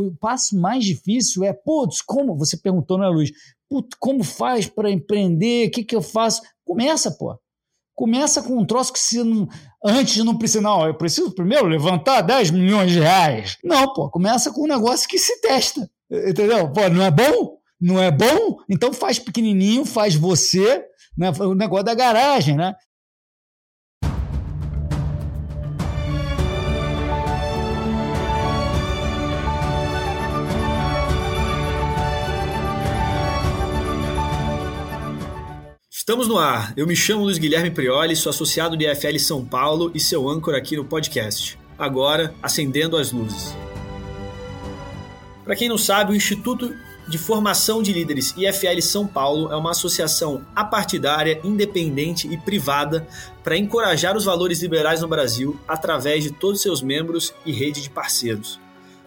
o passo mais difícil é, putz, como? Você perguntou, né, Luiz? Putz, como faz para empreender? O que, que eu faço? Começa, pô. Começa com um troço que se não, antes não precisa, não, eu preciso primeiro levantar 10 milhões de reais. Não, pô, começa com um negócio que se testa. Entendeu? Pô, não é bom? Não é bom? Então faz pequenininho, faz você, né? o negócio da garagem, né? Estamos no ar. Eu me chamo Luiz Guilherme Prioli, sou associado de IFL São Paulo e seu âncora aqui no podcast. Agora, acendendo as luzes. Para quem não sabe, o Instituto de Formação de Líderes IFL São Paulo é uma associação apartidária, independente e privada para encorajar os valores liberais no Brasil através de todos seus membros e rede de parceiros.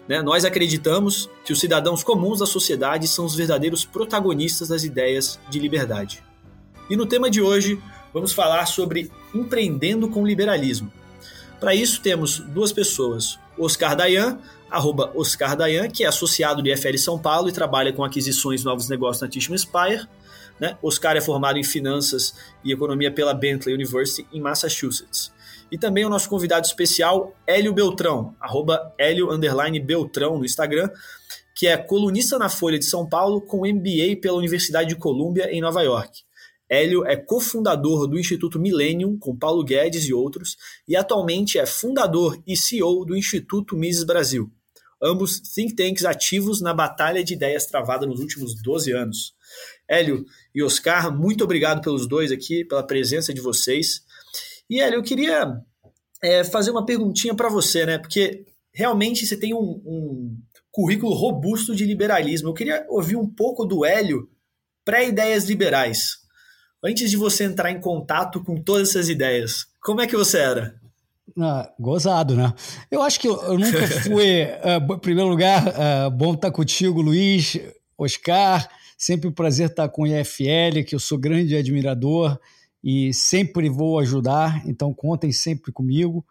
Né? Nós acreditamos que os cidadãos comuns da sociedade são os verdadeiros protagonistas das ideias de liberdade. E no tema de hoje, vamos falar sobre empreendendo com liberalismo. Para isso, temos duas pessoas: Oscar Dayan, arroba Oscar Dayan, que é associado de FL São Paulo e trabalha com aquisições novos negócios na Tishman Spire. Né? Oscar é formado em finanças e economia pela Bentley University em Massachusetts. E também o nosso convidado especial, Hélio Beltrão, arroba Hélio Beltrão no Instagram, que é colunista na Folha de São Paulo com MBA pela Universidade de Colômbia em Nova York. Hélio é cofundador do Instituto Millennium, com Paulo Guedes e outros, e atualmente é fundador e CEO do Instituto Mises Brasil. Ambos think tanks ativos na batalha de ideias travada nos últimos 12 anos. Hélio e Oscar, muito obrigado pelos dois aqui, pela presença de vocês. E Hélio, eu queria é, fazer uma perguntinha para você, né? Porque realmente você tem um, um currículo robusto de liberalismo. Eu queria ouvir um pouco do Hélio pré-ideias liberais antes de você entrar em contato com todas essas ideias, como é que você era? Ah, gozado, né? Eu acho que eu, eu nunca fui. uh, em primeiro lugar, uh, bom estar contigo, Luiz, Oscar. Sempre um prazer estar com o IFL, que eu sou grande admirador e sempre vou ajudar. Então, contem sempre comigo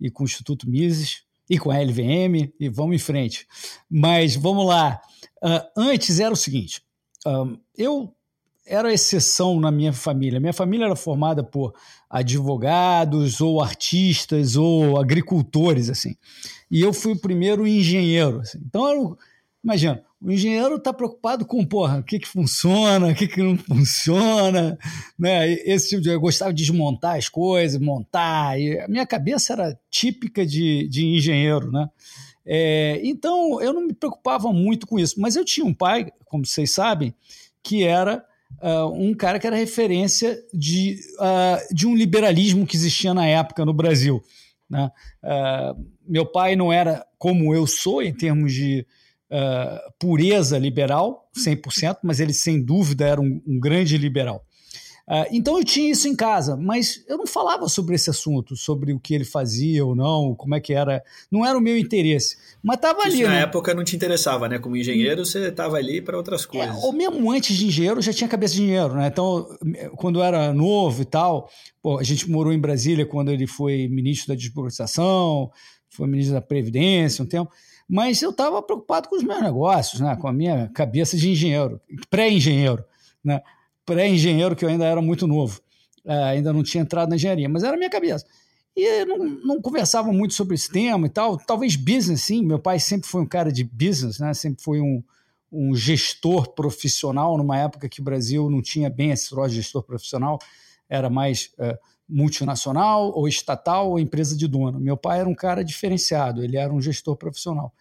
e com o Instituto Mises e com a LVM e vamos em frente. Mas vamos lá. Uh, antes era o seguinte: eu era exceção na minha família. Minha família era formada por advogados ou artistas ou agricultores, assim. E eu fui o primeiro engenheiro. Assim. Então, eu, imagina, o engenheiro está preocupado com, porra, o que, que funciona, o que, que não funciona, né? Esse tipo de... Eu gostava de desmontar as coisas, montar. E a minha cabeça era típica de, de engenheiro, né? É, então, eu não me preocupava muito com isso. Mas eu tinha um pai, como vocês sabem, que era uh, um cara que era referência de, uh, de um liberalismo que existia na época no Brasil. Né? Uh, meu pai não era como eu sou em termos de pureza liberal, 100%, mas ele sem dúvida era um, um grande liberal. Uh, então eu tinha isso em casa, mas eu não falava sobre esse assunto, sobre o que ele fazia ou não, como é que era. Não era o meu interesse. Mas estava ali. Na né? época não te interessava, né? Como engenheiro, você estava ali para outras é, coisas. É, ou mesmo antes de engenheiro, eu já tinha cabeça de engenheiro, né? Então, quando eu era novo e tal, pô, a gente morou em Brasília quando ele foi ministro da desburocratização, foi ministro da Previdência um tempo mas eu estava preocupado com os meus negócios, né? com a minha cabeça de engenheiro, pré-engenheiro. Né? Pré-engenheiro, que eu ainda era muito novo, é, ainda não tinha entrado na engenharia, mas era a minha cabeça. E não, não conversava muito sobre esse tema e tal, talvez business sim, meu pai sempre foi um cara de business, né? sempre foi um, um gestor profissional, numa época que o Brasil não tinha bem esse troço de gestor profissional, era mais é, multinacional ou estatal ou empresa de dono. Meu pai era um cara diferenciado, ele era um gestor profissional.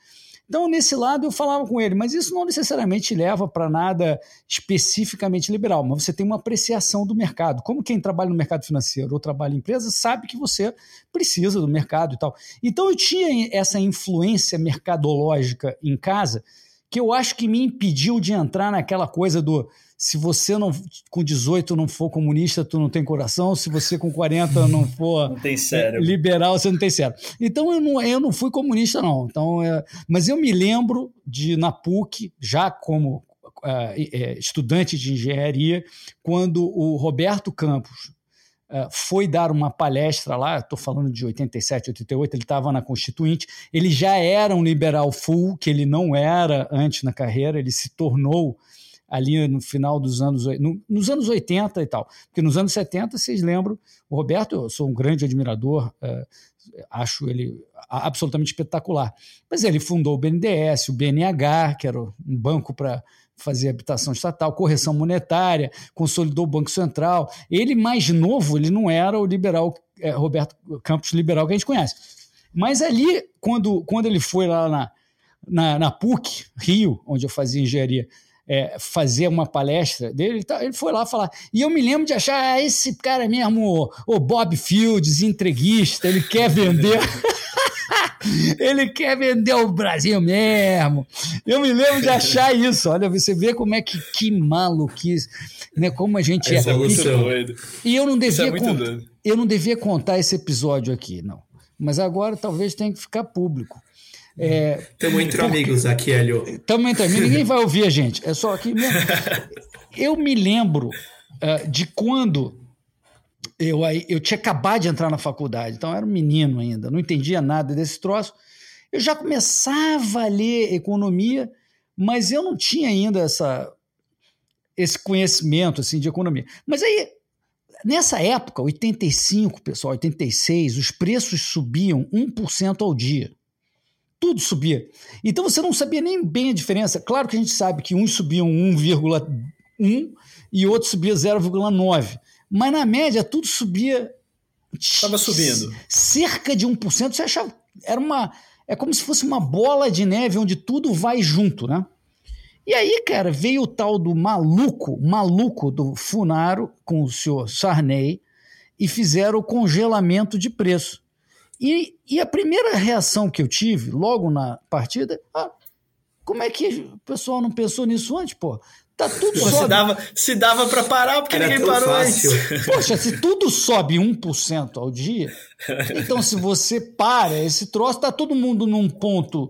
Então, nesse lado, eu falava com ele, mas isso não necessariamente leva para nada especificamente liberal, mas você tem uma apreciação do mercado. Como quem trabalha no mercado financeiro ou trabalha em empresa sabe que você precisa do mercado e tal. Então, eu tinha essa influência mercadológica em casa que eu acho que me impediu de entrar naquela coisa do se você não com 18 não for comunista, tu não tem coração, se você com 40 não for não tem liberal, você não tem cérebro. Então eu não, eu não fui comunista não. Então, é, mas eu me lembro de na PUC, já como uh, estudante de engenharia, quando o Roberto Campos uh, foi dar uma palestra lá, estou falando de 87, 88, ele estava na Constituinte, ele já era um liberal full, que ele não era antes na carreira, ele se tornou ali no final dos anos, no, nos anos 80 e tal. Porque nos anos 70, vocês lembram, o Roberto, eu sou um grande admirador, uh, acho ele absolutamente espetacular. Mas ele fundou o BNDES, o BNH, que era um banco para fazer habitação estatal, correção monetária, consolidou o Banco Central. Ele, mais novo, ele não era o liberal, é, Roberto Campos liberal que a gente conhece. Mas ali, quando, quando ele foi lá na, na, na PUC, Rio, onde eu fazia engenharia, é, fazer uma palestra dele, ele, tá, ele foi lá falar. E eu me lembro de achar, ah, esse cara mesmo, o Bob Fields, entreguista, ele quer vender. ele quer vender o Brasil mesmo. Eu me lembro de achar isso. Olha, você vê como é que, que maluquice, né? Como a gente Essa é. é e eu não devia é eu não devia contar esse episódio aqui, não. Mas agora talvez tenha que ficar público. Estamos é, entre porque, amigos aqui, Hélio. Estamos entre amigos, ninguém vai ouvir a gente. É só aqui mesmo. Eu me lembro uh, de quando eu, eu tinha acabado de entrar na faculdade, então eu era um menino ainda, não entendia nada desse troço. Eu já começava a ler economia, mas eu não tinha ainda essa, esse conhecimento assim, de economia. Mas aí, nessa época, 85, pessoal, 86, os preços subiam 1% ao dia tudo subia. Então você não sabia nem bem a diferença. Claro que a gente sabe que uns subiam 1,1 e outros subia 0,9. Mas na média tudo subia. Estava subindo. Cerca de 1%. Você achava. Era uma. É como se fosse uma bola de neve onde tudo vai junto, né? E aí, cara, veio o tal do maluco, maluco do Funaro com o senhor Sarney e fizeram o congelamento de preço. E, e a primeira reação que eu tive, logo na partida, ah, como é que o pessoal não pensou nisso antes, pô? Tá tudo Pô, sobe. Se dava, se dava para parar, porque Era ninguém parou fácil. antes. Poxa, se tudo sobe 1% ao dia, então se você para esse troço, tá todo mundo num ponto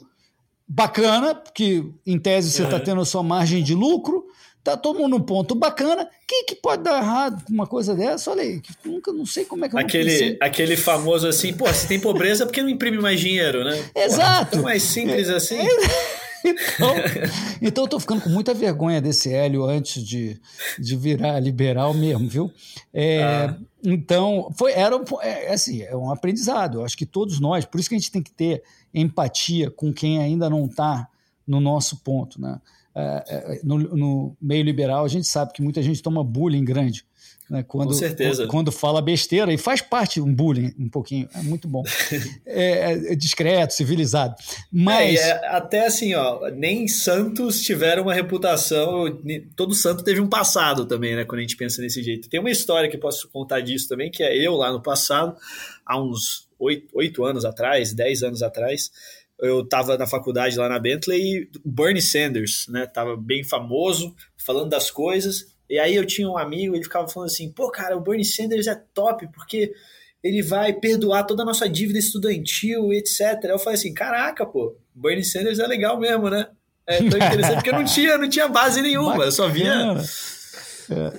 bacana, porque em tese você está uhum. tendo a sua margem de lucro, Tá todo mundo num ponto bacana. Quem que pode dar errado com uma coisa dessa? Olha aí, nunca não sei como é que eu aquele, aquele famoso assim, pô, se tem pobreza, por que não imprime mais dinheiro, né? Exato. Pô, mais simples é, assim. É, então, então eu tô ficando com muita vergonha desse Hélio antes de, de virar liberal mesmo, viu? É, ah. Então, foi, era é, assim, é um aprendizado. Eu acho que todos nós, por isso que a gente tem que ter empatia com quem ainda não está no nosso ponto, né? É, é, no, no, meio liberal, a gente sabe que muita gente toma bullying grande. Né, quando, Com certeza. Quando fala besteira, e faz parte um bullying um pouquinho, é muito bom. é, é, discreto, civilizado. Mas. É, até assim, ó, nem santos tiveram uma reputação, todo santo teve um passado também, né? Quando a gente pensa nesse jeito. Tem uma história que posso contar disso também, que é eu lá no passado, há uns oito anos atrás, dez anos atrás eu estava na faculdade lá na Bentley e Bernie Sanders, né, tava bem famoso, falando das coisas, e aí eu tinha um amigo, ele ficava falando assim, pô, cara, o Bernie Sanders é top, porque ele vai perdoar toda a nossa dívida estudantil, etc. Eu falei assim, caraca, pô, Bernie Sanders é legal mesmo, né? É tão interessante, porque não tinha, não tinha base nenhuma, Bacana. eu só via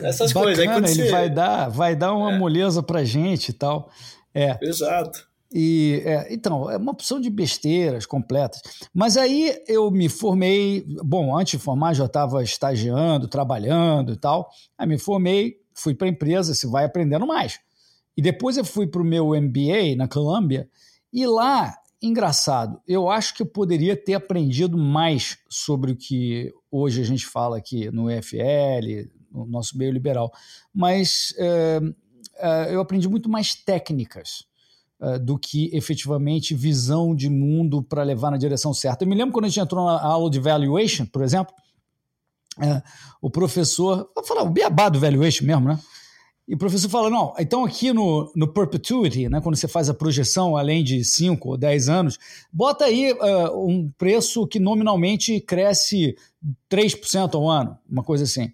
essas Bacana, coisas. Aí ele você... vai dar, vai dar uma é. moleza pra gente e tal. É. Exato. E, é, então, é uma opção de besteiras completas. Mas aí eu me formei, bom, antes de formar já estava estagiando, trabalhando e tal. Aí me formei, fui para a empresa, se vai aprendendo mais. E depois eu fui para o meu MBA na Columbia, e lá, engraçado, eu acho que eu poderia ter aprendido mais sobre o que hoje a gente fala aqui no EFL, no nosso meio liberal. Mas é, é, eu aprendi muito mais técnicas uh, do que efetivamente visão de mundo para levar na direção certa. Eu me lembro quando a gente entrou na aula de valuation, por exemplo, uh, o professor, vou falar o beabá do valuation mesmo, né? E o professor fala: não, então aqui no, no perpetuity, né, quando você faz a projeção além de 5 ou 10 anos, bota aí uh, um preço que nominalmente cresce 3% ao ano, uma coisa assim.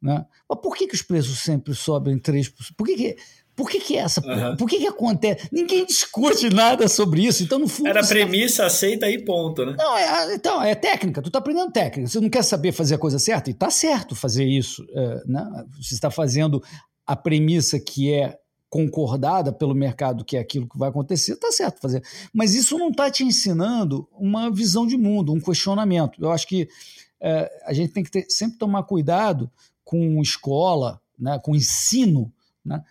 Né? Mas por que, que os preços sempre sobem 3%? Por que, que por que, que é essa? Uhum. Por que, que acontece? Ninguém discute nada sobre isso. Então, no fundo. Era premissa, tá... aceita e ponto, né? Não, é, então, é técnica. Tu tá aprendendo técnica. Você não quer saber fazer a coisa certa? E tá certo fazer isso. É, né? Você está fazendo a premissa que é concordada pelo mercado que é aquilo que vai acontecer, tá certo fazer. Mas isso não está te ensinando uma visão de mundo, um questionamento. Eu acho que é, a gente tem que ter, sempre tomar cuidado com escola, né, com ensino. Né?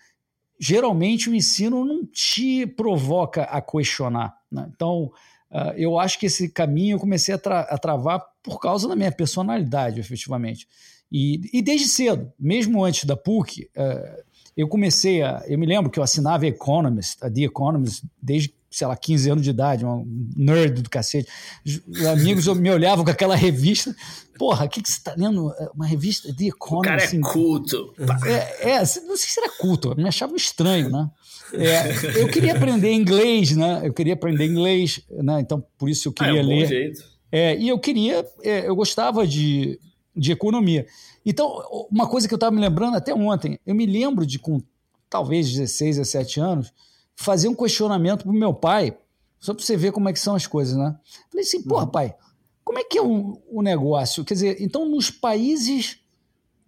Geralmente o ensino não te provoca a questionar. Né? Então, uh, eu acho que esse caminho eu comecei a, tra a travar por causa da minha personalidade, efetivamente. E, e desde cedo, mesmo antes da PUC, uh, eu comecei a. Eu me lembro que eu assinava Economist, a The Economist, desde, sei lá, 15 anos de idade, um nerd do cacete. Os amigos me olhavam com aquela revista. Porra, o que, que você está lendo? Uma revista The Economist. O cara é assim, culto. É, é, não sei se era culto, me achava estranho, né? É, eu queria aprender inglês, né? Eu queria aprender inglês, né? Então, por isso eu queria ah, é um ler. Jeito. É, e eu queria, é, eu gostava de, de economia. Então, uma coisa que eu estava me lembrando até ontem, eu me lembro de, com talvez 16, 17 anos, fazer um questionamento para o meu pai, só para você ver como é que são as coisas, né? Falei assim, porra, uhum. pai, como é que é o, o negócio? Quer dizer, então nos países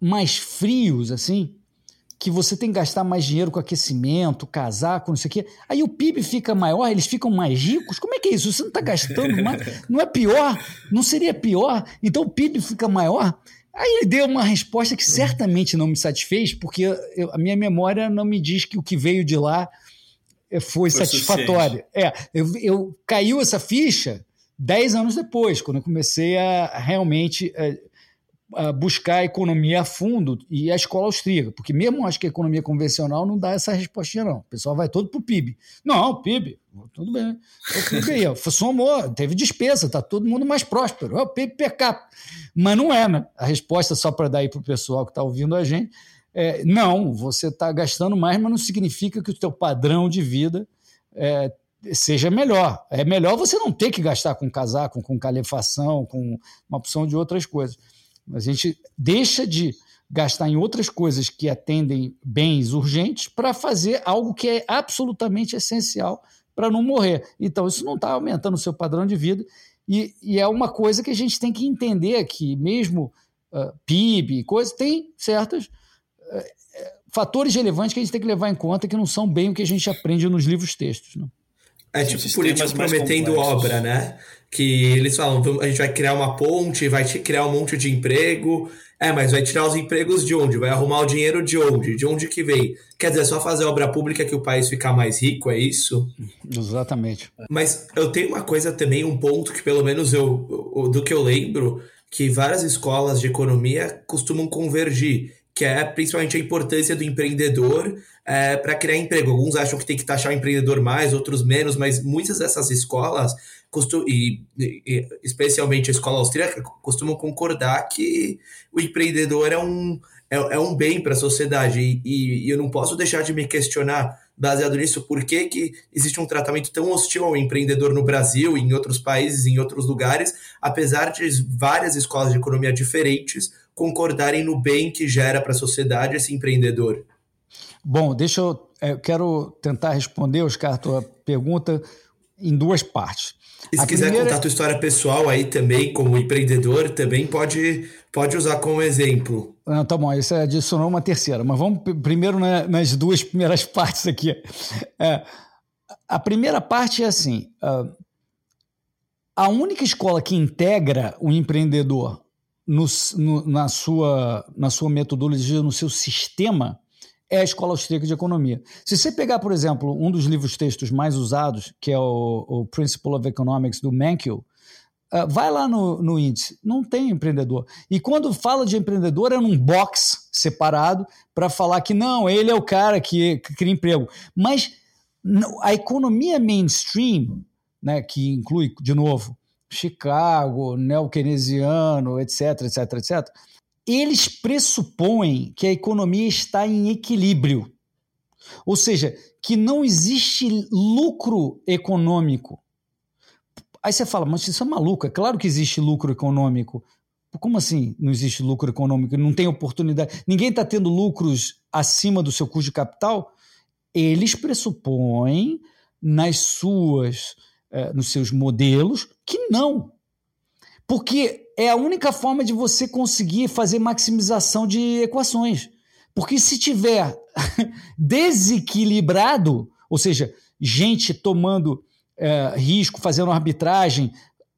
mais frios, assim, que você tem que gastar mais dinheiro com aquecimento, casaco, não sei o quê. Aí o PIB fica maior, eles ficam mais ricos. Como é que é isso? Você não está gastando mais? Não é pior? Não seria pior? Então o PIB fica maior? Aí ele deu uma resposta que certamente não me satisfez, porque eu, a minha memória não me diz que o que veio de lá foi, foi satisfatório. É, eu, eu, caiu essa ficha dez anos depois, quando eu comecei a realmente a, eh, a buscar a economia a fundo e a escola austríaca, porque mesmo acho que a economia convencional não dá essa respostinha não. O pessoal vai todo para o PIB. Não, PIB, tudo bem. O PIB aí, somou, teve despesa, está todo mundo mais próspero. É o PIB per capita. Mas não é, né? A resposta, só para dar aí para o pessoal que está ouvindo a gente, é, não, você está gastando mais, mas não significa que o teu padrão de vida é, seja melhor. É melhor você não ter que gastar com casaco, com calefação, com uma opção de outras coisas. A gente deixa de gastar em outras coisas que atendem bens urgentes para fazer algo que é absolutamente essencial para não morrer. Então, isso não está aumentando o seu padrão de vida e, e, é uma coisa que a gente tem que entender que mesmo uh, PIB, coisas, tem certos uh, fatores relevantes que a gente tem que levar em conta que não são bem o que a gente aprende nos livros textos. Né? É tipo político prometendo obra, né? Que eles falam, a gente vai criar uma ponte, vai criar um monte de emprego. É, mas vai tirar os empregos de onde? Vai arrumar o dinheiro de onde? De onde que vem? Quer dizer, é só fazer obra pública que o país ficar mais rico, é isso? Exatamente. Mas eu tenho uma coisa também, um ponto que pelo menos eu, do que eu lembro, que várias escolas de economia costumam convergir, que é principalmente a importância do empreendedor é, para criar emprego. Alguns acham que tem que taxar o empreendedor mais, outros menos, mas muitas dessas escolas, e, e, especialmente a escola austríaca, costumam concordar que o empreendedor é um, é, é um bem para a sociedade. E, e, eu não posso deixar de me questionar, baseado nisso, por que, que existe um tratamento tão hostil ao empreendedor no Brasil, em outros países, em outros lugares, apesar de várias escolas de economia diferentes concordarem no bem que gera para a sociedade esse empreendedor. Bom, deixa eu, é, eu quero tentar responder, Oscar, a tua pergunta em duas partes. E se a quiser primeira... contar a tua história pessoal aí também, como empreendedor, também pode, pode usar como exemplo. Não, tá bom, isso adicionou uma terceira, mas vamos primeiro na, nas duas primeiras partes aqui. É, a primeira parte é assim: uh, a única escola que integra o empreendedor no, no, na, sua, na sua metodologia, no seu sistema, é a Escola Austríaca de Economia. Se você pegar, por exemplo, um dos livros textos mais usados, que é o, o Principle of Economics, do Mankiw, uh, vai lá no, no índice, não tem empreendedor. E quando fala de empreendedor, é num box separado para falar que não, ele é o cara que, que cria emprego. Mas a economia mainstream, né, que inclui, de novo, Chicago, neo-keynesiano, etc, etc, etc, eles pressupõem que a economia está em equilíbrio. Ou seja, que não existe lucro econômico. Aí você fala, mas isso é maluco, é claro que existe lucro econômico. Como assim não existe lucro econômico? Não tem oportunidade. Ninguém está tendo lucros acima do seu custo de capital? Eles pressupõem nas suas, eh, nos seus modelos que não. Porque é a única forma de você conseguir fazer maximização de equações. Porque se tiver desequilibrado, ou seja, gente tomando é, risco, fazendo arbitragem,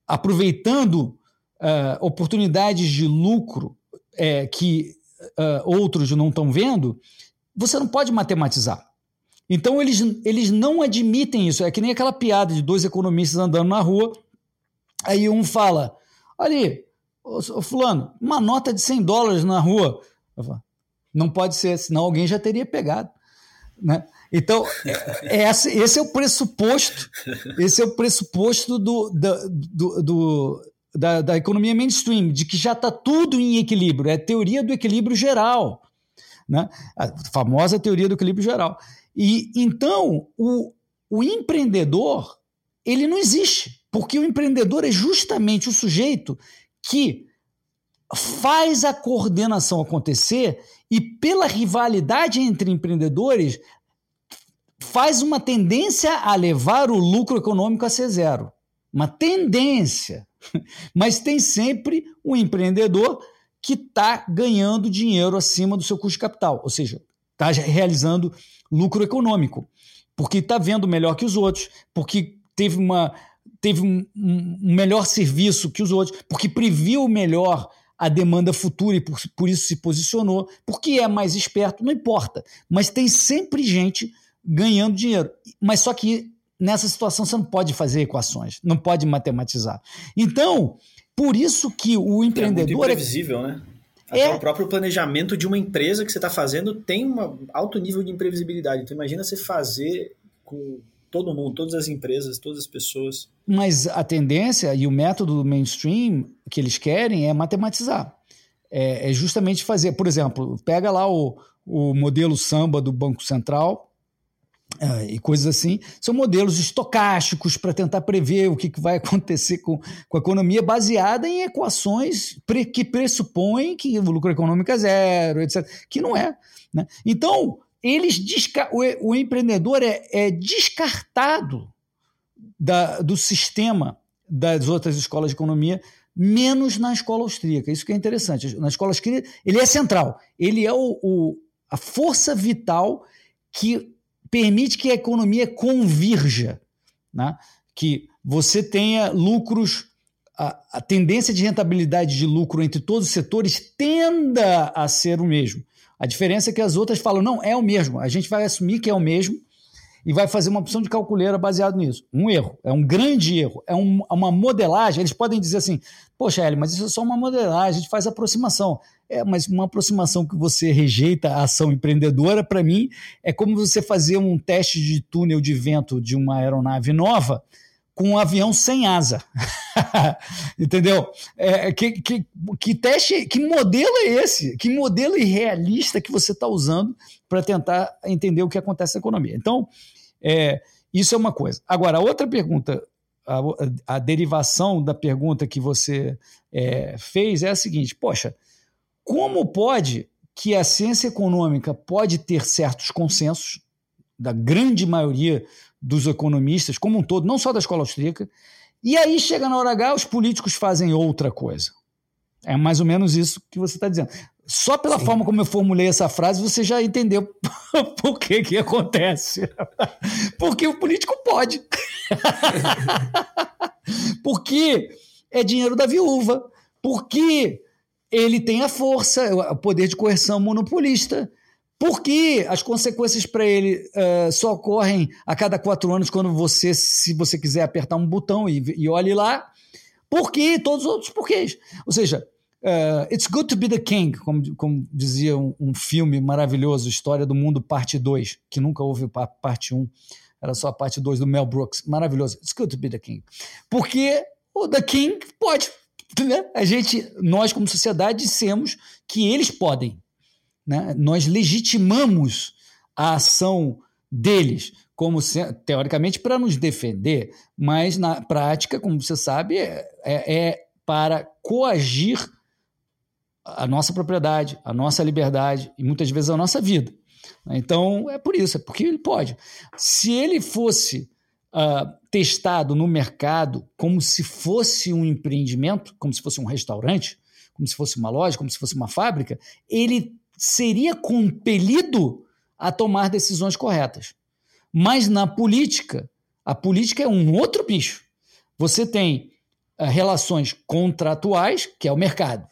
aproveitando é, oportunidades de lucro é, que é, outros não estão vendo, você não pode matematizar. Então eles, eles não admitem isso. É que nem aquela piada de dois economistas andando na rua, aí um fala: ali, ô, ô fulano, uma nota de 100 dólares na rua. Falo, não pode ser, senão alguém já teria pegado. Né? Então, é, é esse é o pressuposto, esse é o pressuposto do, do, do, da, da economia mainstream, de que já está tudo em equilíbrio. É a teoria do equilíbrio geral. Né? A famosa teoria do equilíbrio geral. E então o, o empreendedor ele não existe, porque o empreendedor é justamente o sujeito que faz a coordenação acontecer e pela rivalidade entre empreendedores faz uma tendência a levar o lucro econômico a ser zero. Uma tendência. Mas tem sempre um empreendedor que está ganhando dinheiro acima do seu custo de capital, ou seja, está realizando lucro econômico, porque está vendo melhor que os outros, porque teve, uma, teve um, um, melhor serviço que os outros, porque previu melhor a demanda futura e por, por isso se posicionou, porque é mais esperto, não importa. Mas tem sempre gente ganhando dinheiro. Mas só que nessa situação você não pode fazer equações, não pode matematizar. Então, por isso que o empreendedor. É muito imprevisível, é... né? Até é. o próprio planejamento de uma empresa que você está fazendo tem um alto nível de imprevisibilidade. Então imagina você fazer com todo mundo, todas as empresas, todas as pessoas. Mas a tendência e o método mainstream que eles querem é matematizar. É, é justamente fazer, por exemplo, pega lá o, o modelo samba do Banco Central, Uh, e coisas assim, são modelos estocásticos para tentar prever o que, que vai acontecer com, com a economia, baseada em equações pre, que pressupõem que o lucro econômico é zero, etc. Que não é. Né? Então, eles o, o empreendedor é, é descartado da, do sistema das outras escolas de economia, menos na escola austríaca. Isso que é interessante. Na escola austríaca, ele é central. Ele é o, o a força vital que permite que a economia convirja, né? que você tenha lucros, a, a, tendência de rentabilidade de lucro entre todos os setores tenda a ser o mesmo. A diferença é que as outras falam, não, é o mesmo, a gente vai assumir que é o mesmo e vai fazer uma opção de calculeira baseado nisso. Um erro, é um grande erro, é um, uma modelagem. Eles podem dizer assim, poxa, Eli, mas isso é só uma modelagem, a gente faz aproximação. É, mas uma aproximação que você rejeita a ação empreendedora, para mim, é como você fazer um teste de túnel de vento de uma aeronave nova com um avião sem asa. Entendeu? É, que, que, que teste, que modelo é esse? Que modelo irrealista que você está usando para tentar entender o que acontece na economia? Então, é, isso é uma coisa. Agora, a outra pergunta, a, a derivação da pergunta que você é, fez é a seguinte: poxa, como pode que a ciência econômica pode ter certos consensos da grande maioria dos economistas, como um todo, não só da escola austríaca, e aí chega na hora H, os políticos fazem outra coisa. É mais ou menos isso que você está dizendo. Só pela Sim. forma como eu formulei essa frase, você já entendeu por que que acontece. Porque o político pode. Porque é dinheiro da viúva. Porque ele tem a força, o poder de coerção monopolista. Porque as consequências para ele uh, só ocorrem a cada quatro anos quando você, se você quiser apertar um botão e, e olhe lá. Porque todos os outros porquês. Ou seja, uh, It's Good to Be the King, como, como dizia um, um, filme maravilhoso, História do Mundo, parte 2, que nunca houve parte 1, um, era só a parte 2 do Mel Brooks. Maravilhoso. It's Good to Be the King. Porque o The King pode né? A gente, nós como sociedade, dissemos que eles podem. Né? Nós legitimamos a ação deles, como se, teoricamente para nos defender, mas na prática, como você sabe, é, é, é para coagir a nossa propriedade, a nossa liberdade e muitas vezes a nossa vida. Então é por isso, é porque ele pode. Se ele fosse uh, testado no mercado como se fosse um empreendimento, como se fosse um restaurante, como se fosse uma loja, como se fosse uma fábrica, ele seria compelido a tomar decisões corretas. Mas na política, a política é um outro bicho. Você tem uh, relações contratuais, que é o mercado,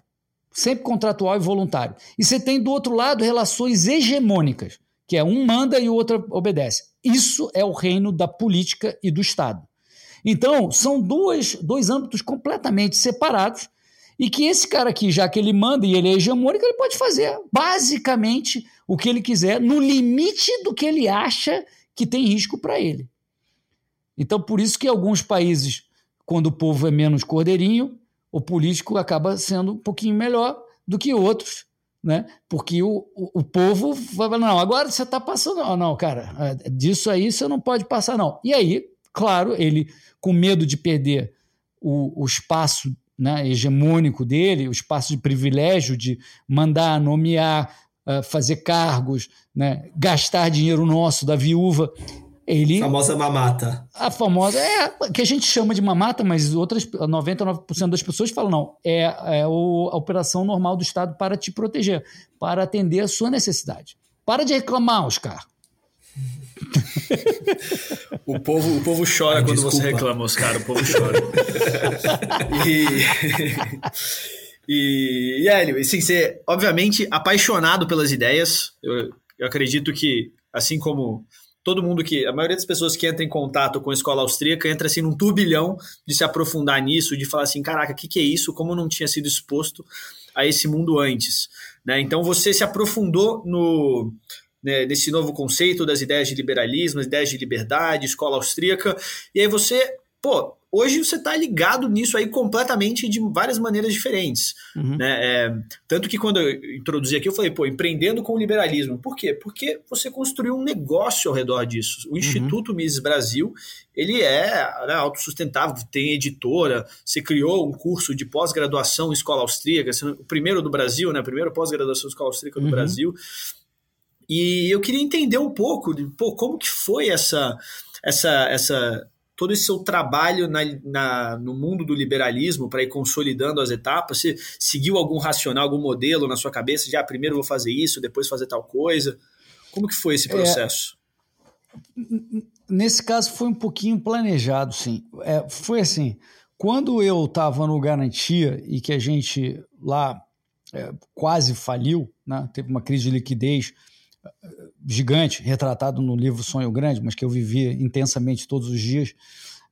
sempre contratual e voluntário. E você tem do outro lado relações hegemônicas, que é um manda e o outro obedece. Isso é o reino da política e do Estado. Então, são duas, dois âmbitos completamente separados e que esse cara aqui, já que ele manda e ele é hegemônico, ele pode fazer basicamente o que ele quiser, no limite do que ele acha que tem risco para ele. Então, por isso que alguns países, quando o povo é menos cordeirinho, o político acaba sendo um pouquinho melhor do que outros, né? Porque o, o, o povo vai falar, não, agora você está passando, não, cara, é, disso aí você não pode passar, não. E aí, claro, ele, com medo de perder o, o espaço né, hegemônico dele, o espaço de privilégio de mandar, nomear, uh, fazer cargos, né, gastar dinheiro nosso da viúva. Ele, a famosa mamata. A famosa, é, que a gente chama de mamata, mas outras 99% das pessoas falam, não, é, é o, a operação normal do Estado para te proteger, para atender a sua necessidade. Para de reclamar, Oscar. o, povo, o povo chora Ai, quando desculpa. você reclama, Oscar, o povo chora. e, e, e Hélio, assim, você, obviamente, apaixonado pelas ideias, eu, eu acredito que, assim como todo mundo que. A maioria das pessoas que entra em contato com a escola austríaca entra assim num turbilhão de se aprofundar nisso, de falar assim: caraca, o que, que é isso? Como não tinha sido exposto a esse mundo antes? Né? Então você se aprofundou no, né, nesse novo conceito das ideias de liberalismo, as ideias de liberdade, escola austríaca, e aí você, pô, hoje você está ligado nisso aí completamente de várias maneiras diferentes. Uhum. Né? É, tanto que quando eu introduzi aqui, eu falei, pô, empreendendo com o liberalismo. Por quê? Porque você construiu um negócio ao redor disso. O uhum. Instituto Mises Brasil, ele é né, autossustentável, tem editora, você criou um curso de pós-graduação em escola austríaca, o primeiro do Brasil, né? Primeiro pós-graduação em escola austríaca do uhum. Brasil. E eu queria entender um pouco de pô, como que foi essa, essa, essa todo esse seu trabalho na, na, no mundo do liberalismo para ir consolidando as etapas? Você seguiu algum racional, algum modelo na sua cabeça de ah, primeiro vou fazer isso, depois fazer tal coisa? Como que foi esse é, processo? É, nesse caso foi um pouquinho planejado, sim. É, foi assim, quando eu estava no Garantia e que a gente lá é, quase faliu, né, teve uma crise de liquidez, gigante, retratado no livro Sonho Grande, mas que eu vivi intensamente todos os dias,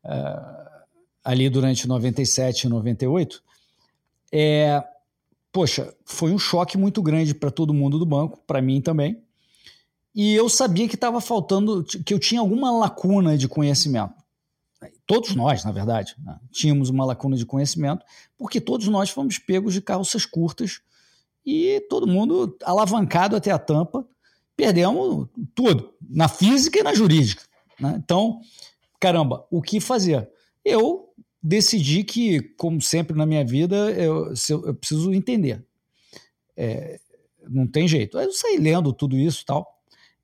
uh, ali durante 97 e 98, é, poxa, foi um choque muito grande para todo mundo do banco, para mim também. E eu sabia que estava faltando, que eu tinha alguma lacuna de conhecimento. Todos nós, na verdade, né? tínhamos uma lacuna de conhecimento, porque todos nós fomos pegos de calças curtas e todo mundo alavancado até a tampa perdemos tudo, na física e na jurídica. Né? Então, caramba, o que fazer? Eu decidi que, como sempre na minha vida, eu, eu preciso entender. É, não tem jeito. Aí eu saí lendo tudo isso e tal,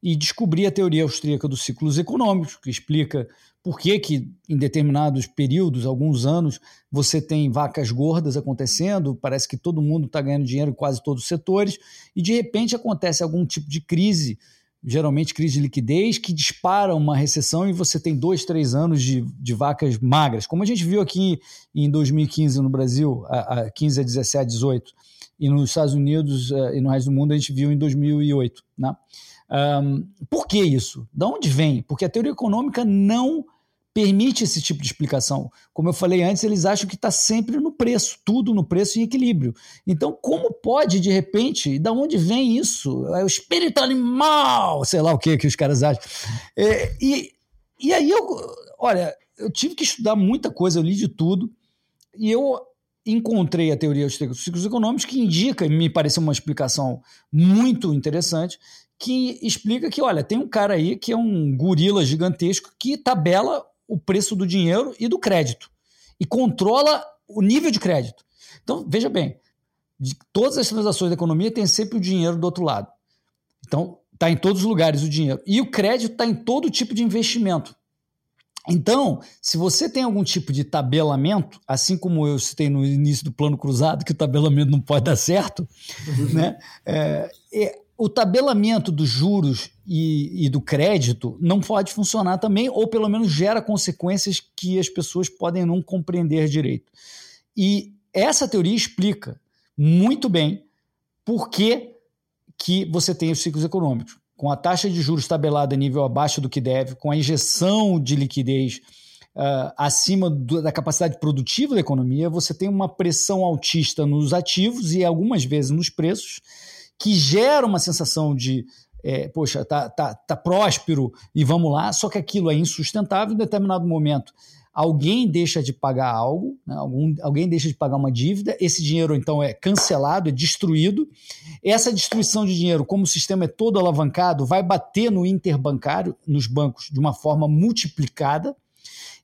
e descobri a teoria austríaca dos ciclos econômicos, que explica por que, que em determinados períodos, alguns anos, você tem vacas gordas acontecendo, parece que todo mundo está ganhando dinheiro em quase todos os setores, e de repente acontece algum tipo de crise, geralmente crise de liquidez, que dispara uma recessão e você tem dois, três anos de, de vacas magras, como a gente viu aqui em 2015 no Brasil, a, a 15 a 17, 18, e nos Estados Unidos uh, e no resto do mundo a gente viu em 2008, né? Um, por que isso? De onde vem? Porque a teoria econômica não permite esse tipo de explicação. Como eu falei antes, eles acham que está sempre no preço, tudo no preço em equilíbrio. Então, como pode, de repente, da onde vem isso? É o espírito animal, sei lá o que que os caras acham. É, e, e aí eu, olha, eu tive que estudar muita coisa, eu li de tudo, e eu encontrei a teoria dos ciclos econômicos que indica, me pareceu uma explicação muito interessante, que explica que, olha, tem um cara aí que é um gorila gigantesco que tabela o preço do dinheiro e do crédito e controla o nível de crédito. Então, veja bem, de todas as transações da economia tem sempre o dinheiro do outro lado. Então, está em todos os lugares o dinheiro. E o crédito está em todo tipo de investimento. Então, se você tem algum tipo de tabelamento, assim como eu citei no início do plano cruzado, que o tabelamento não pode dar certo, uhum. né? É, é, o tabelamento dos juros e, e, do crédito não pode funcionar também, ou pelo menos gera consequências que as pessoas podem não compreender direito. E essa teoria explica muito bem por que, que você tem os ciclos econômicos. Com a taxa de juros tabelada em nível abaixo do que deve, com a injeção de liquidez uh, acima do, da capacidade produtiva da economia, você tem uma pressão altista nos ativos e algumas vezes nos preços, que gera uma sensação de é, poxa, tá, tá, tá próspero e vamos lá, só que aquilo é insustentável em determinado momento. Alguém deixa de pagar algo, né? Algum, alguém deixa de pagar uma dívida, esse dinheiro então é cancelado, é destruído. Essa destruição de dinheiro, como o sistema é todo alavancado, vai bater no interbancário, nos bancos, de uma forma multiplicada.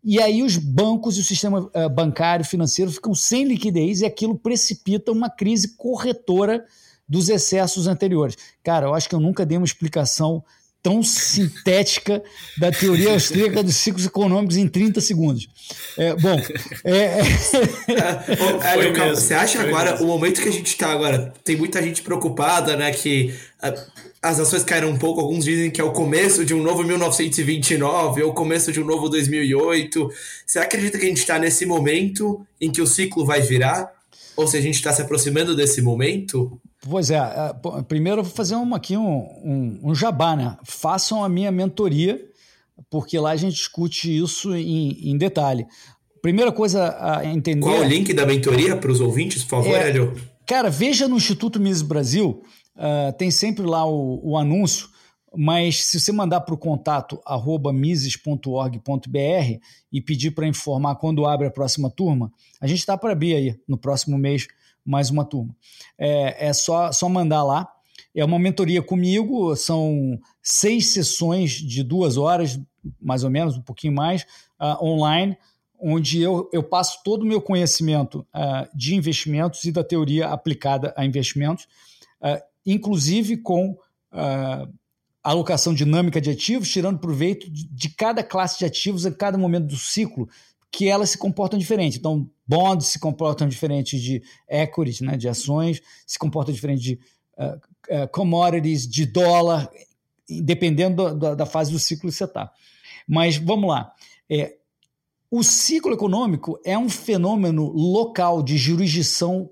E aí os bancos e o sistema uh, bancário financeiro ficam sem liquidez e aquilo precipita uma crise corretora dos excessos anteriores. Cara, eu acho que eu nunca dei uma explicação tão sintética da teoria austríaca dos ciclos econômicos em 30 segundos. É, bom, é, é... é calma, você acha agora, mesmo. o momento que a gente está agora, tem muita gente preocupada, né, que uh, as ações caíram um pouco, alguns dizem que é o começo de um novo 1929, ou o começo de um novo 2008. Você acredita que a gente está nesse momento em que o ciclo vai virar? Ou se a gente está se aproximando desse momento? Pois é, é primeiro eu vou fazer uma, aqui um, um, um, jabá, né? Façam a minha mentoria, porque lá a gente discute isso em, em detalhe. Primeira coisa a entender. Qual o link da mentoria para os ouvintes, por favor, é, Hélio? Cara, veja no Instituto Mises Brasil, uh, tem sempre lá o, o anúncio mas se você mandar para o contato arroba mises.org.br e pedir para informar quando abre a próxima turma, a gente está para abrir aí no próximo mês mais uma turma. É, é só, só mandar lá. É uma mentoria comigo, são seis sessões de duas horas, mais ou menos, um pouquinho mais, uh, online, onde eu, eu passo todo o meu conhecimento uh, de investimentos e da teoria aplicada a investimentos, uh, inclusive com alocação dinâmica de ativos, tirando proveito de, de cada classe de ativos em cada momento do ciclo, que elas se comportam diferente. Então, bonds se comportam diferente de equities, né, de ações, se comportam diferente de uh, commodities, de dólar, dependendo da, fase do ciclo que você está. Mas vamos lá. É, o ciclo econômico é um fenômeno local de jurisdição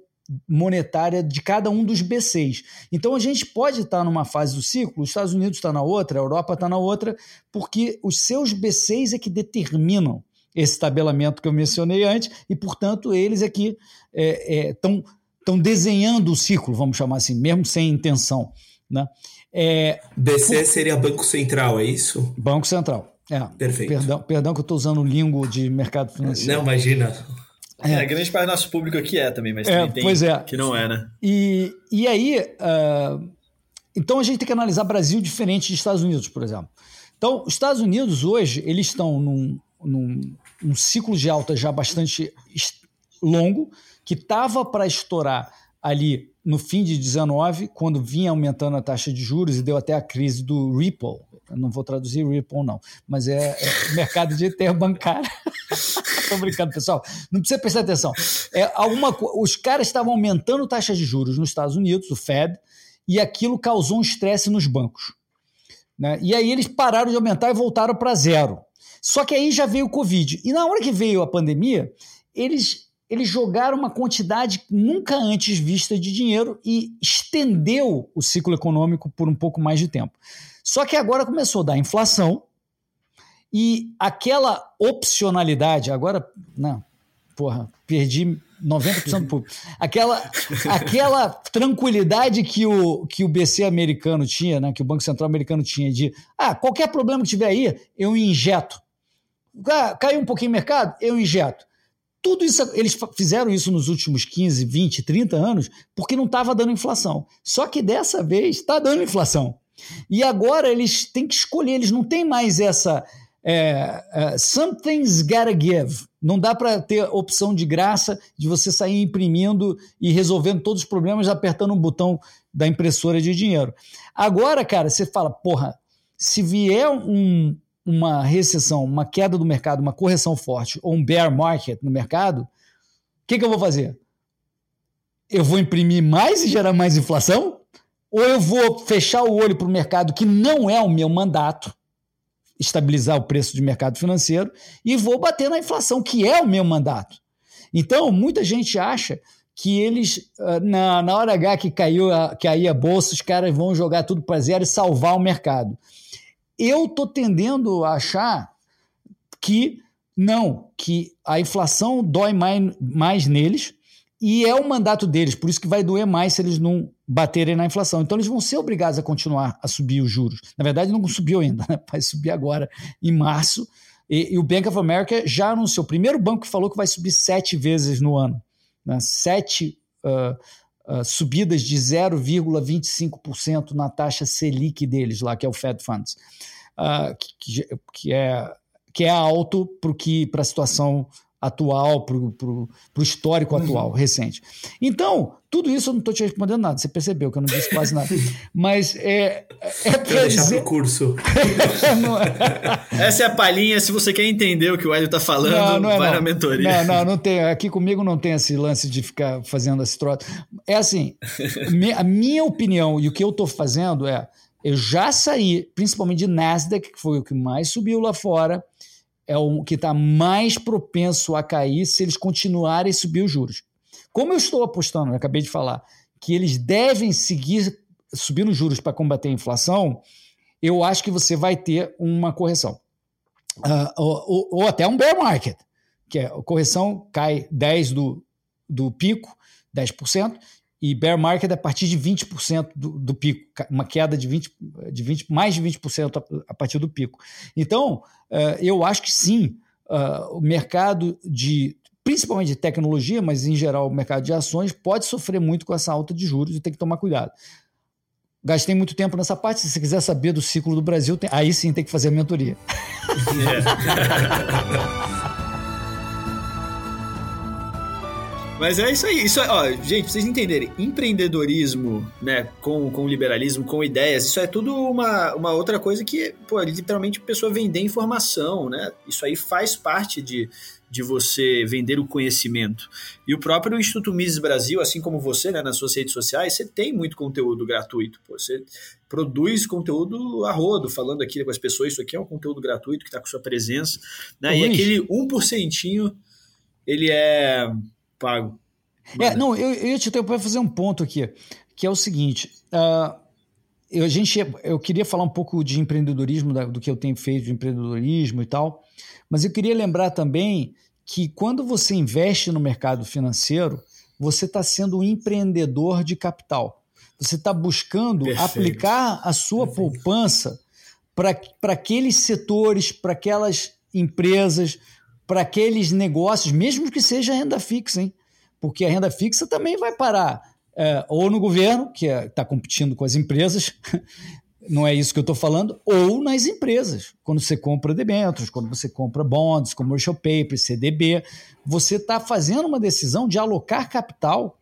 monetária de cada um dos B6. Então a gente pode estar numa fase do ciclo, os Estados Unidos está na outra, a Europa está na outra, porque os seus B6 é que determinam esse tabelamento que eu mencionei antes, e, portanto, eles aqui estão é, é, desenhando o ciclo, vamos chamar assim, mesmo sem intenção. Né? É, BC por... seria Banco Central, é isso? Banco Central. É, Perfeito. Perdão, perdão que eu estou usando o língua de mercado financeiro. Não, imagina. É, a grande parte do nosso público aqui é também, mas é, tem pois é. que não é, né? E, e aí, uh, então a gente tem que analisar Brasil diferente dos Estados Unidos, por exemplo. Então, os Estados Unidos hoje, eles estão num, num um ciclo de alta já bastante longo, que estava para estourar ali no fim de 19, quando vinha aumentando a taxa de juros e deu até a crise do Ripple. Eu não vou traduzir Ripple, não, mas é, é mercado de interbancário. Estou brincando, pessoal. Não precisa prestar atenção. É alguma, os caras estavam aumentando taxa de juros nos Estados Unidos, o Fed, e aquilo causou um estresse nos bancos. Né? E aí eles pararam de aumentar e voltaram para zero. Só que aí já veio o Covid. E na hora que veio a pandemia, eles, eles jogaram uma quantidade nunca antes vista de dinheiro e estendeu o ciclo econômico por um pouco mais de tempo. Só que agora começou a dar inflação e aquela opcionalidade, agora, não, porra, perdi 90% do público. Aquela, aquela tranquilidade que o, que o BC americano tinha, né, que o Banco Central americano tinha de, ah, qualquer problema que tiver aí, eu injeto. Caiu um pouquinho o mercado, eu injeto. Tudo isso, eles fizeram isso nos últimos 15, 20, 30 anos, porque não estava dando inflação. Só que dessa vez está dando inflação. E agora eles têm que escolher, eles não têm mais essa. É, é, something's gotta give. Não dá para ter opção de graça de você sair imprimindo e resolvendo todos os problemas apertando um botão da impressora de dinheiro. Agora, cara, você fala, porra, se vier um, uma recessão, uma queda do mercado, uma correção forte ou um bear market no mercado, o que, que eu vou fazer? Eu vou imprimir mais e gerar mais inflação? ou eu vou fechar o olho para o mercado que não é o meu mandato, estabilizar o preço de mercado financeiro, e vou bater na inflação, que é o meu mandato. Então, muita gente acha que eles, ah, na, na hora H que caiu a, que aí a bolsa, os caras vão jogar tudo para zero e salvar o mercado. Eu estou tendendo a achar que não, que a inflação dói mais, mais neles e é o mandato deles, por isso que vai doer mais se eles não baterem na inflação. Então eles vão ser obrigados a continuar a subir os juros. Na verdade, não subiu ainda, né? vai subir agora em março. E, e, o Bank of America já anunciou, o primeiro banco que falou que vai subir sete vezes no ano. Né? Sete uh, uh, subidas de 0,25% na taxa Selic deles, lá, que é o Fed Funds. Uh, que, que, é, que é alto para a situação atual, para o histórico uhum. atual, recente. Então, tudo isso eu não estou te respondendo nada, você percebeu que eu não disse quase nada. Mas é. é para dizer... pro curso. é... Essa é a palhinha, se você quer entender o que o Hélio está falando, não, não é, vai não. na mentoria. Não, não, não tem. Aqui comigo não tem esse lance de ficar fazendo esse troço. É assim, a minha opinião e o que eu estou fazendo é. Eu já saí, principalmente de Nasdaq, que foi o que mais subiu lá fora é o que está mais propenso a cair se eles continuarem a subir os juros. Como eu estou apostando, eu acabei de falar, que eles devem seguir subindo os juros para combater a inflação, eu acho que você vai ter uma correção. Uh, ou, ou, ou, até um bear market, que é a correção cai 10 do, do pico, 10%, e bear market é a partir de 20% do, do pico, uma queda de 20, de 20, mais de 20% a, a partir do pico. Então, uh, eu acho que sim, uh, o mercado de, principalmente de tecnologia, mas em geral o mercado de ações, pode sofrer muito com essa alta de juros e tem que tomar cuidado. Gastei muito tempo nessa parte. Se você quiser saber do ciclo do Brasil, tem, aí sim tem que fazer a mentoria. Yeah. Mas é isso aí. Isso é, ó, gente, pra vocês entenderem, empreendedorismo, né, com, com liberalismo, com ideias, isso é tudo uma, uma outra coisa que, pô, literalmente a pessoa vender informação, né? Isso aí faz parte de, de você vender o conhecimento. E o próprio Instituto Mises Brasil, assim como você, né, nas suas redes sociais, você tem muito conteúdo gratuito. Pô, você produz conteúdo a rodo, falando aqui com as pessoas, isso aqui é um conteúdo gratuito que está com sua presença. Né? E aquele 1%, ele é pago. É, não, eu, eu te tenho para fazer um ponto aqui, que é o seguinte. Uh, eu, a gente, eu queria falar um pouco de empreendedorismo, da, do que eu tenho feito de empreendedorismo e tal, mas eu queria lembrar também que quando você investe no mercado financeiro, você está sendo um empreendedor de capital. Você está buscando Perfeito. aplicar a sua Perfeito. poupança para aqueles setores, para aquelas empresas, para aqueles negócios, mesmo que seja renda fixa, hein? Porque a renda fixa também vai parar é, ou no governo, que está é, competindo com as empresas, não é isso que eu estou falando, ou nas empresas. Quando você compra debêntures, quando você compra bonds, commercial paper, CDB, você está fazendo uma decisão de alocar capital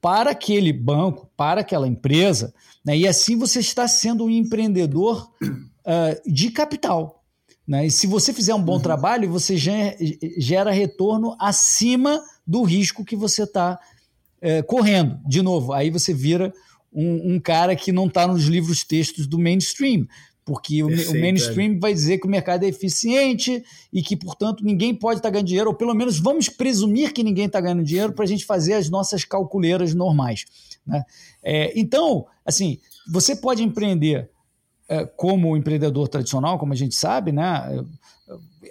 para aquele banco, para aquela empresa, né? e assim você está sendo um empreendedor uh, de capital. Né? E se você fizer um bom uhum. trabalho, você gera retorno acima do risco que você está é, correndo. De novo, aí você vira um, um cara que não está nos livros textos do mainstream, porque o, o mainstream vai dizer que o mercado é eficiente e que, portanto, ninguém pode estar tá ganhando dinheiro, ou pelo menos vamos presumir que ninguém está ganhando dinheiro para a gente fazer as nossas calculeiras normais. Né? É, então, assim, você pode empreender é, como empreendedor tradicional, como a gente sabe, né?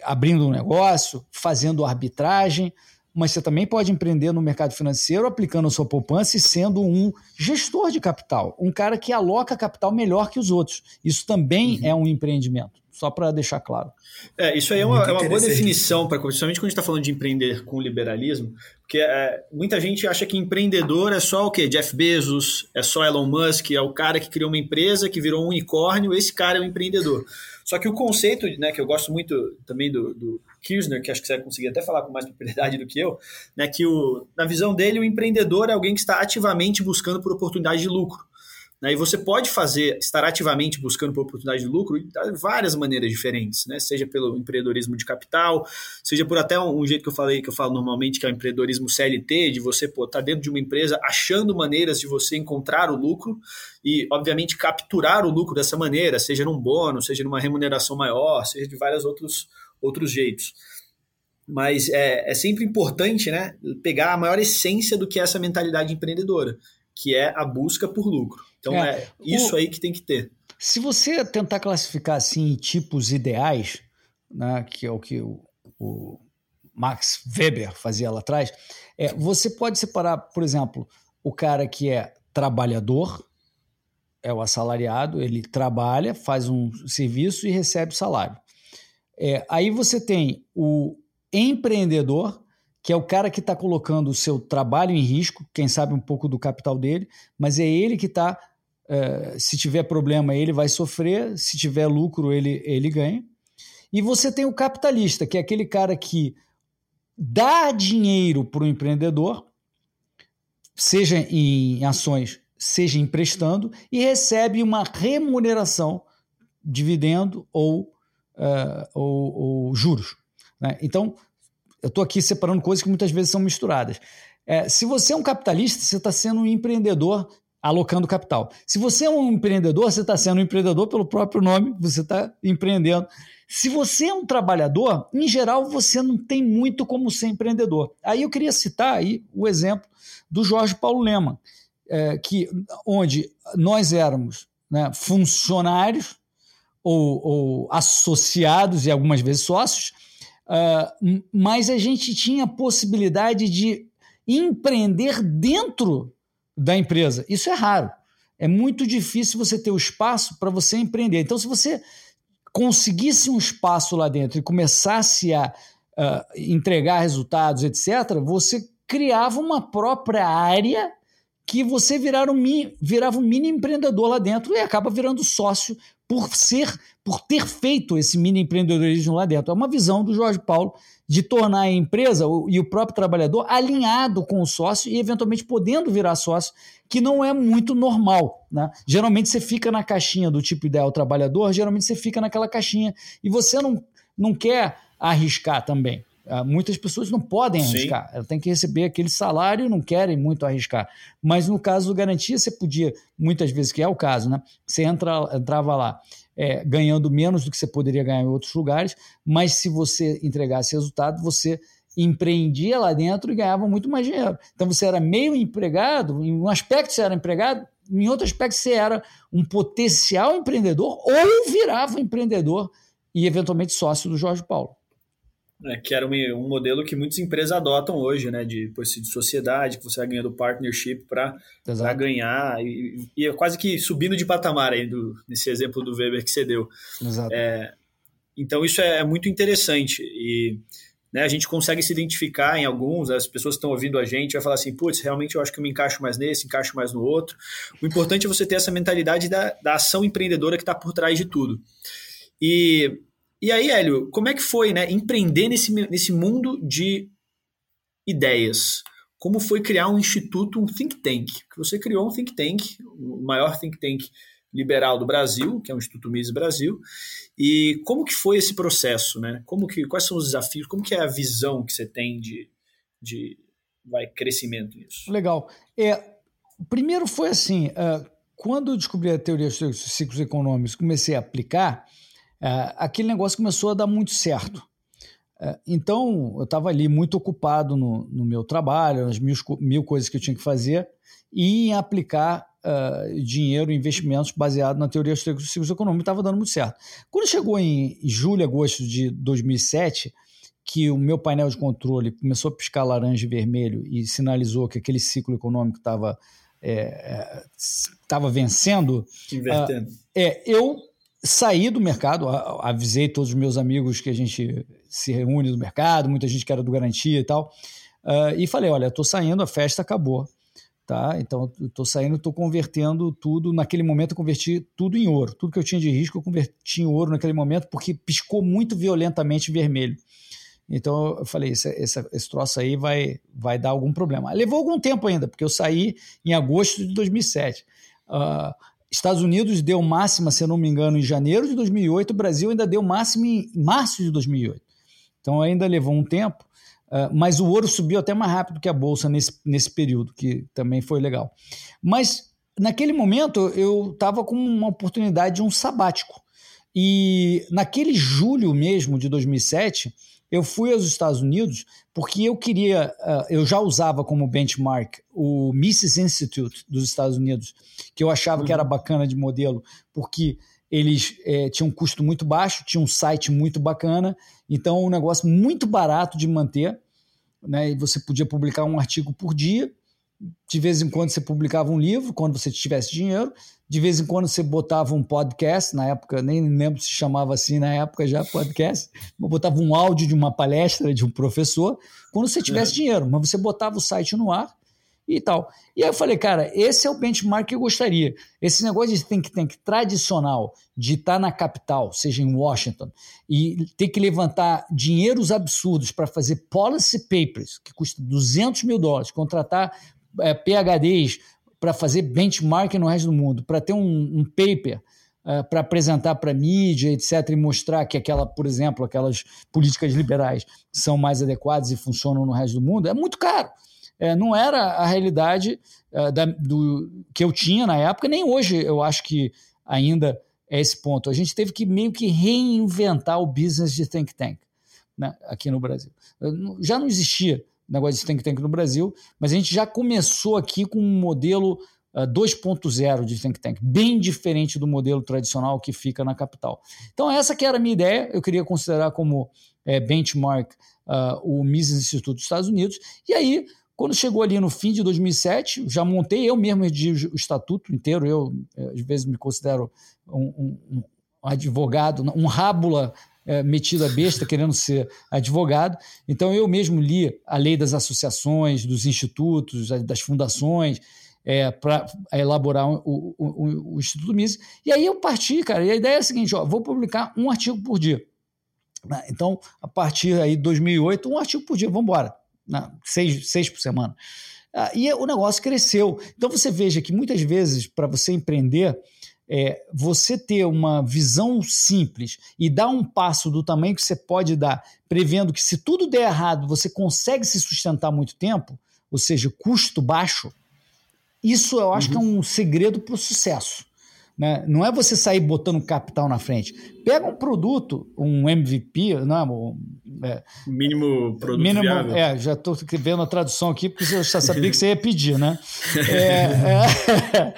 abrindo um negócio, fazendo arbitragem, mas você também pode empreender no mercado financeiro aplicando a sua poupança e sendo um gestor de capital, um cara que aloca capital melhor que os outros. Isso também uhum. é um empreendimento, só para deixar claro. É, isso aí é uma, é uma boa definição, pra, principalmente quando a gente está falando de empreender com liberalismo, porque é, muita gente acha que empreendedor é só o quê? Jeff Bezos, é só Elon Musk, é o cara que criou uma empresa, que virou um unicórnio, esse cara é o um empreendedor. Só que o conceito, né, que eu gosto muito também do, do Kirchner, que acho que você vai conseguir até falar com mais propriedade do que eu, né, que o, na visão dele o empreendedor é alguém que está ativamente buscando por oportunidade de lucro. Né? E você pode fazer, estar ativamente buscando por oportunidade de lucro de várias maneiras diferentes, né? seja pelo empreendedorismo de capital, seja por até um, um, jeito que eu falei, que eu falo normalmente, que é o empreendedorismo CLT, de você estar tá dentro de uma empresa achando maneiras de você encontrar o lucro e, obviamente, capturar o lucro dessa maneira, seja num bônus, seja numa remuneração maior, seja de vários outros, outros jeitos mas é, é sempre importante né, pegar a maior essência do que é essa mentalidade empreendedora, que é a busca por lucro. Então é, é isso o, aí que tem que ter. Se você tentar classificar assim tipos ideais, né, que é o que o, o Max Weber fazia lá atrás, é, você pode separar, por exemplo, o cara que é trabalhador, é o assalariado, ele trabalha, faz um serviço e recebe salário. É, aí você tem o empreendedor, que é o cara que está colocando o seu trabalho em risco, quem sabe um pouco do capital dele, mas é ele que está. É, se tiver problema, ele vai sofrer, se tiver lucro, ele, ele ganha. E você tem o capitalista, que é aquele cara que dá dinheiro para o empreendedor, seja em ações, seja emprestando, e recebe uma remuneração, dividendo ou, uh, ou, ou juros. Né? Então, eu estou aqui separando coisas que muitas vezes são misturadas. É, se você é um capitalista, você está sendo um empreendedor alocando capital. Se você é um empreendedor, você está sendo um empreendedor pelo próprio nome, você está empreendendo. Se você é um trabalhador, em geral, você não tem muito como ser empreendedor. Aí eu queria citar aí o exemplo do Jorge Paulo Lema, é, que, onde nós éramos né, funcionários ou, ou associados e algumas vezes sócios, Uh, mas a gente tinha a possibilidade de empreender dentro da empresa. Isso é raro. É muito difícil você ter o espaço para você empreender. Então, se você conseguisse um espaço lá dentro e começasse a uh, entregar resultados, etc., você criava uma própria área que você virar um, virava um mini empreendedor lá dentro e acaba virando sócio por ser, por ter feito esse mini empreendedorismo lá dentro. É uma visão do Jorge Paulo de tornar a empresa e o próprio trabalhador alinhado com o sócio e eventualmente podendo virar sócio, que não é muito normal. Né? Geralmente você fica na caixinha do tipo ideal trabalhador, geralmente você fica naquela caixinha e você não, não quer arriscar também. Ah, muitas pessoas não podem arriscar, Sim. ela tem que receber aquele salário e não querem muito arriscar. Mas no caso do garantia, você podia, muitas vezes, que é o caso, né? Você entra, entrava lá é, ganhando menos do que você poderia ganhar em outros lugares, mas se você entregasse resultado, você empreendia lá dentro e ganhava muito mais dinheiro. Então você era meio empregado, em um aspecto você era empregado, em outro aspecto você era um potencial empreendedor ou virava um empreendedor e eventualmente sócio do Jorge Paulo. É, que era um, um, modelo que muitas empresas adotam hoje, né? De, de sociedade, que você vai ganhando partnership para ganhar. E, e, é quase que subindo de patamar aí do, nesse exemplo do Weber que você deu. Exato. É, então isso é, é muito interessante. E né, a gente consegue se identificar em alguns, as pessoas que estão ouvindo a gente vai falar assim, putz, realmente eu acho que eu me encaixo mais nesse, encaixo mais no outro. O importante é você ter essa mentalidade da, da ação empreendedora que está por trás de tudo. E e aí, Hélio, como é que foi né, empreender nesse, nesse mundo de ideias? Como foi criar um instituto, um think tank? Você criou um think tank, o maior think tank liberal do Brasil, que é o Instituto Mises Brasil. E como que foi esse processo, né? Como que, quais são os desafios? Como que é a visão que você tem de, de vai, crescimento nisso? Legal. É, primeiro foi assim, uh, quando eu descobri a teoria dos ciclos econômicos, comecei a aplicar, é, aquele negócio começou a dar muito certo. É, então, eu estava ali muito ocupado no, no, meu trabalho, nas mil, mil coisas que eu tinha que fazer, e em aplicar uh, dinheiro, investimentos baseado na teoria dos ciclos econômicos, estava dando muito certo. Quando chegou em julho, agosto de 2007, que o meu painel de controle começou a piscar laranja e vermelho e sinalizou que aquele ciclo econômico estava é, estava vencendo, Invertendo. Uh, é, eu saí do mercado, avisei todos os meus amigos que a gente se reúne no mercado, muita gente que era do Garantia e tal, uh, e falei, olha, estou saindo, a festa acabou, tá? Então, estou saindo, estou convertendo tudo, naquele momento eu converti tudo em ouro, tudo que eu tinha de risco eu converti em ouro naquele momento, porque piscou muito violentamente vermelho. Então eu falei, esse, esse, esse troço aí vai, vai dar algum problema. Levou algum tempo ainda, porque eu saí em agosto de 2007. Uh, Estados Unidos deu máxima, se não me engano, em janeiro de 2008, o Brasil ainda deu máxima em março de 2008. Então ainda levou um tempo, uh, mas o ouro subiu até mais rápido que a bolsa nesse, nesse período, que também foi legal. Mas naquele momento eu estava com uma oportunidade de um sabático. E naquele julho mesmo de 2007, eu fui aos Estados Unidos porque eu queria, uh, eu já usava como benchmark o Mises Institute dos Estados Unidos, que eu achava uhum. que era bacana de modelo, porque eles é, tinham um custo muito baixo, tinham um site muito bacana, então um negócio muito barato de manter, né? E você podia publicar um artigo por dia, de vez em quando você publicava um livro, quando você tivesse dinheiro, de vez em quando você botava um podcast, na época, nem lembro se chamava assim na época já podcast, botava um áudio de uma palestra de um professor, quando você tivesse é. dinheiro, mas você botava o site no ar e tal. E aí eu falei, cara, esse é o benchmark que eu gostaria. Esse negócio de think tank tradicional, de estar na capital, seja em Washington, e ter que levantar dinheiros absurdos para fazer policy papers, que custa 200 mil dólares, contratar é, PHDs, para fazer benchmarking no resto do mundo, para ter um, um paper uh, para apresentar para mídia, etc., e mostrar que aquela, por exemplo, aquelas políticas liberais são mais adequadas e funcionam no resto do mundo, é muito caro. É, não era a realidade uh, da, do, que eu tinha na época, nem hoje eu acho que ainda é esse ponto. A gente teve que meio que reinventar o business de think tank né, aqui no Brasil. Já não existia negócio de think tank no Brasil, mas a gente já começou aqui com um modelo uh, ah, 2.0 de think tank, bem diferente do modelo tradicional que fica na capital. Então essa que era a minha ideia, eu queria considerar como é, benchmark uh, o Mises Instituto dos Estados Unidos, e aí quando chegou ali no fim de 2007, já montei eu mesmo o estatuto inteiro, eu eh, às vezes me considero um, um, um advogado, um rábula é, metido a besta querendo ser advogado. Então eu mesmo li a lei das associações, dos institutos, das fundações, é, para elaborar o, o, o, Instituto Mises. E aí eu parti, cara, e a ideia é a seguinte: ó, vou publicar um artigo por dia. Né? Então, a partir aí de 2008, um artigo por dia, vamos embora. Seis, seis por semana. Ah, e o negócio cresceu. Então você veja que muitas vezes, para você empreender, é, você ter uma visão simples e dar um passo do tamanho que você pode dar, prevendo que se tudo der errado, você consegue se sustentar muito tempo, ou seja, custo baixo, isso eu acho uhum. que é um segredo para o sucesso. Né? Não é você sair botando capital na frente. Pega um produto, um MVP, não, é, mínimo produto mínimo, viável. É, já estou vendo a tradução aqui, porque eu já sabia que você ia pedir, né? É,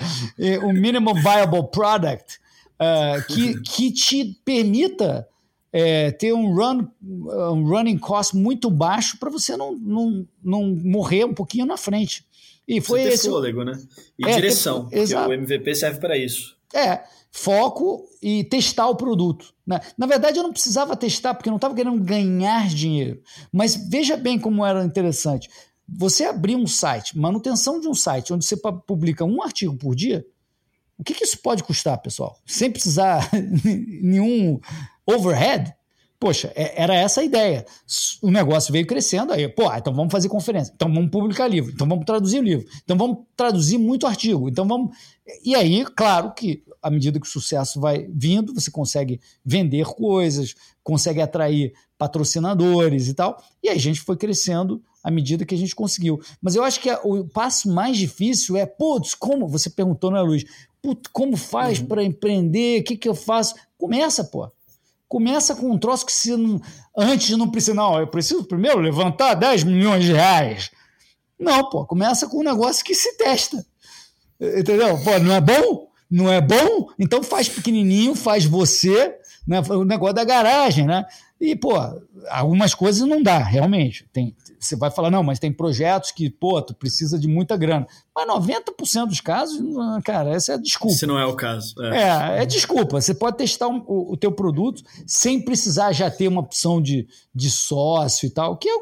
é, o Minimum Viable Product, é, que, que te permita é, ter um, run, um running cost muito baixo para você não, não, não morrer um pouquinho na frente. E foi você esse. fôlego, né? E é, direção. o MVP serve para isso. É, foco e testar o produto. Né? Na verdade, eu não precisava testar porque eu não estava querendo ganhar dinheiro. Mas veja bem como era interessante. Você abrir um site, manutenção de um site, onde você publica um artigo por dia, o que, que isso pode custar, pessoal? Sem precisar nenhum overhead? Poxa, é, era essa a ideia. O negócio veio crescendo, aí, pô, então vamos fazer conferência, então vamos publicar livro, então vamos traduzir o livro, então vamos traduzir muito artigo, então vamos. E aí, claro que à medida que o sucesso vai vindo, você consegue vender coisas, consegue atrair patrocinadores e tal. E aí a gente foi crescendo à medida que a gente conseguiu. Mas eu acho que o passo mais difícil é, putz, como? Você perguntou, né, Luiz? Putz, como faz uhum. para empreender? O que, que eu faço? Começa, pô. Começa com um troço que se não, antes não precisa, não, eu preciso primeiro levantar 10 milhões de reais. Não, pô, começa com um negócio que se testa. Entendeu? Pô, não é bom? Não é bom? Então faz pequenininho, faz você, né? o negócio da garagem, né? E, pô, algumas coisas não dá, realmente. Tem, você vai falar, não, mas tem projetos que, pô, tu precisa de muita grana. Mas 90% dos casos, cara, essa é a desculpa. Se não é o caso. É, é, é desculpa. Você pode testar um, o, o teu produto sem precisar já ter uma opção de, de sócio e tal. Que é,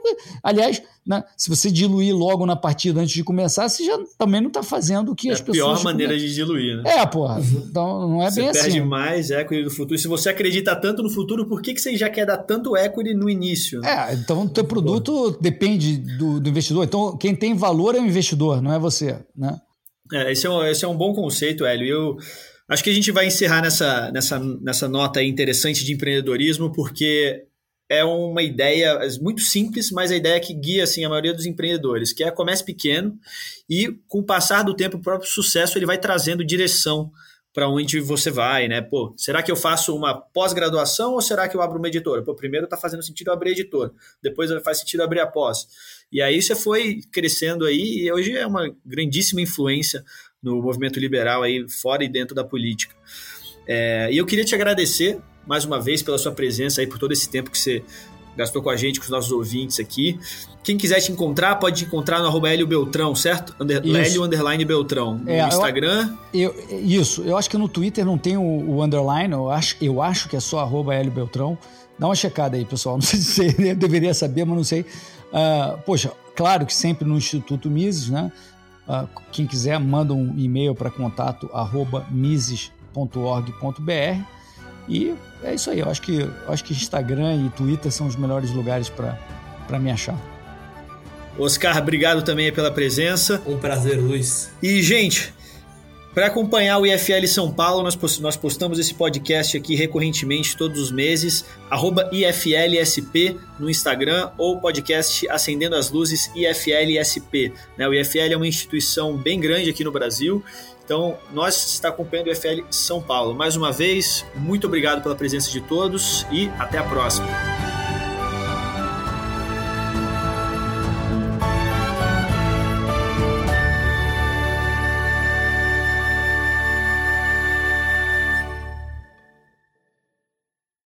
aliás, né, se você diluir logo na partida antes de começar, você já também não está fazendo o que é as pessoas... É a pior maneira de diluir, né? É, porra. Então não é você bem assim. Você perde mais equity no futuro. Se você acredita tanto no futuro, por que, que você já quer dar tanto equity no início? Né? É, então o teu produto depende do, do investidor. Então quem tem valor é o investidor, não é você né? É, esse, é um, esse é um bom conceito, Hélio. Eu, Acho que a gente vai encerrar nessa, nessa, nessa nota interessante de empreendedorismo, porque é uma ideia muito simples, mas a ideia que guia assim, a maioria dos empreendedores, que é comece pequeno e com o passar do tempo, o próprio sucesso ele vai trazendo direção para onde você vai, né? Pô, será que eu faço uma pós-graduação ou será que eu abro uma editora? Pô, primeiro está fazendo sentido abrir editora, depois faz sentido abrir a pós. E aí você foi crescendo aí e hoje é uma grandíssima influência no movimento liberal aí fora e dentro da política. É, e eu queria te agradecer mais uma vez pela sua presença aí, por todo esse tempo que você gastou com a gente, com os nossos ouvintes aqui. Quem quiser te encontrar, pode te encontrar no arroba Hélio Beltrão, certo? Under, Hélio Underline Beltrão. No é, Instagram. Eu, eu, isso, eu acho que no Twitter não tem o, o, underline, eu acho, eu acho que é só arroba Hélio Beltrão. Dá uma checada aí, pessoal. Não sei se você deveria saber, mas não sei. Uh, poxa, claro que sempre no Instituto Mises, né? Uh, quem quiser, manda um e-mail para contato arroba mises.org.br e é isso aí. Eu acho que, eu acho que Instagram e Twitter são os melhores lugares para me achar. Oscar, obrigado também pela presença. Um prazer, Luiz. E, gente, para acompanhar o IFL São Paulo, nós postamos esse podcast aqui recorrentemente, todos os meses, IFLSP no Instagram ou podcast Acendendo as Luzes IFLSP. Né? O IFL é uma instituição bem grande aqui no Brasil então, nós está acompanhando o FL São Paulo. Mais uma vez, muito obrigado pela presença de todos e até a próxima.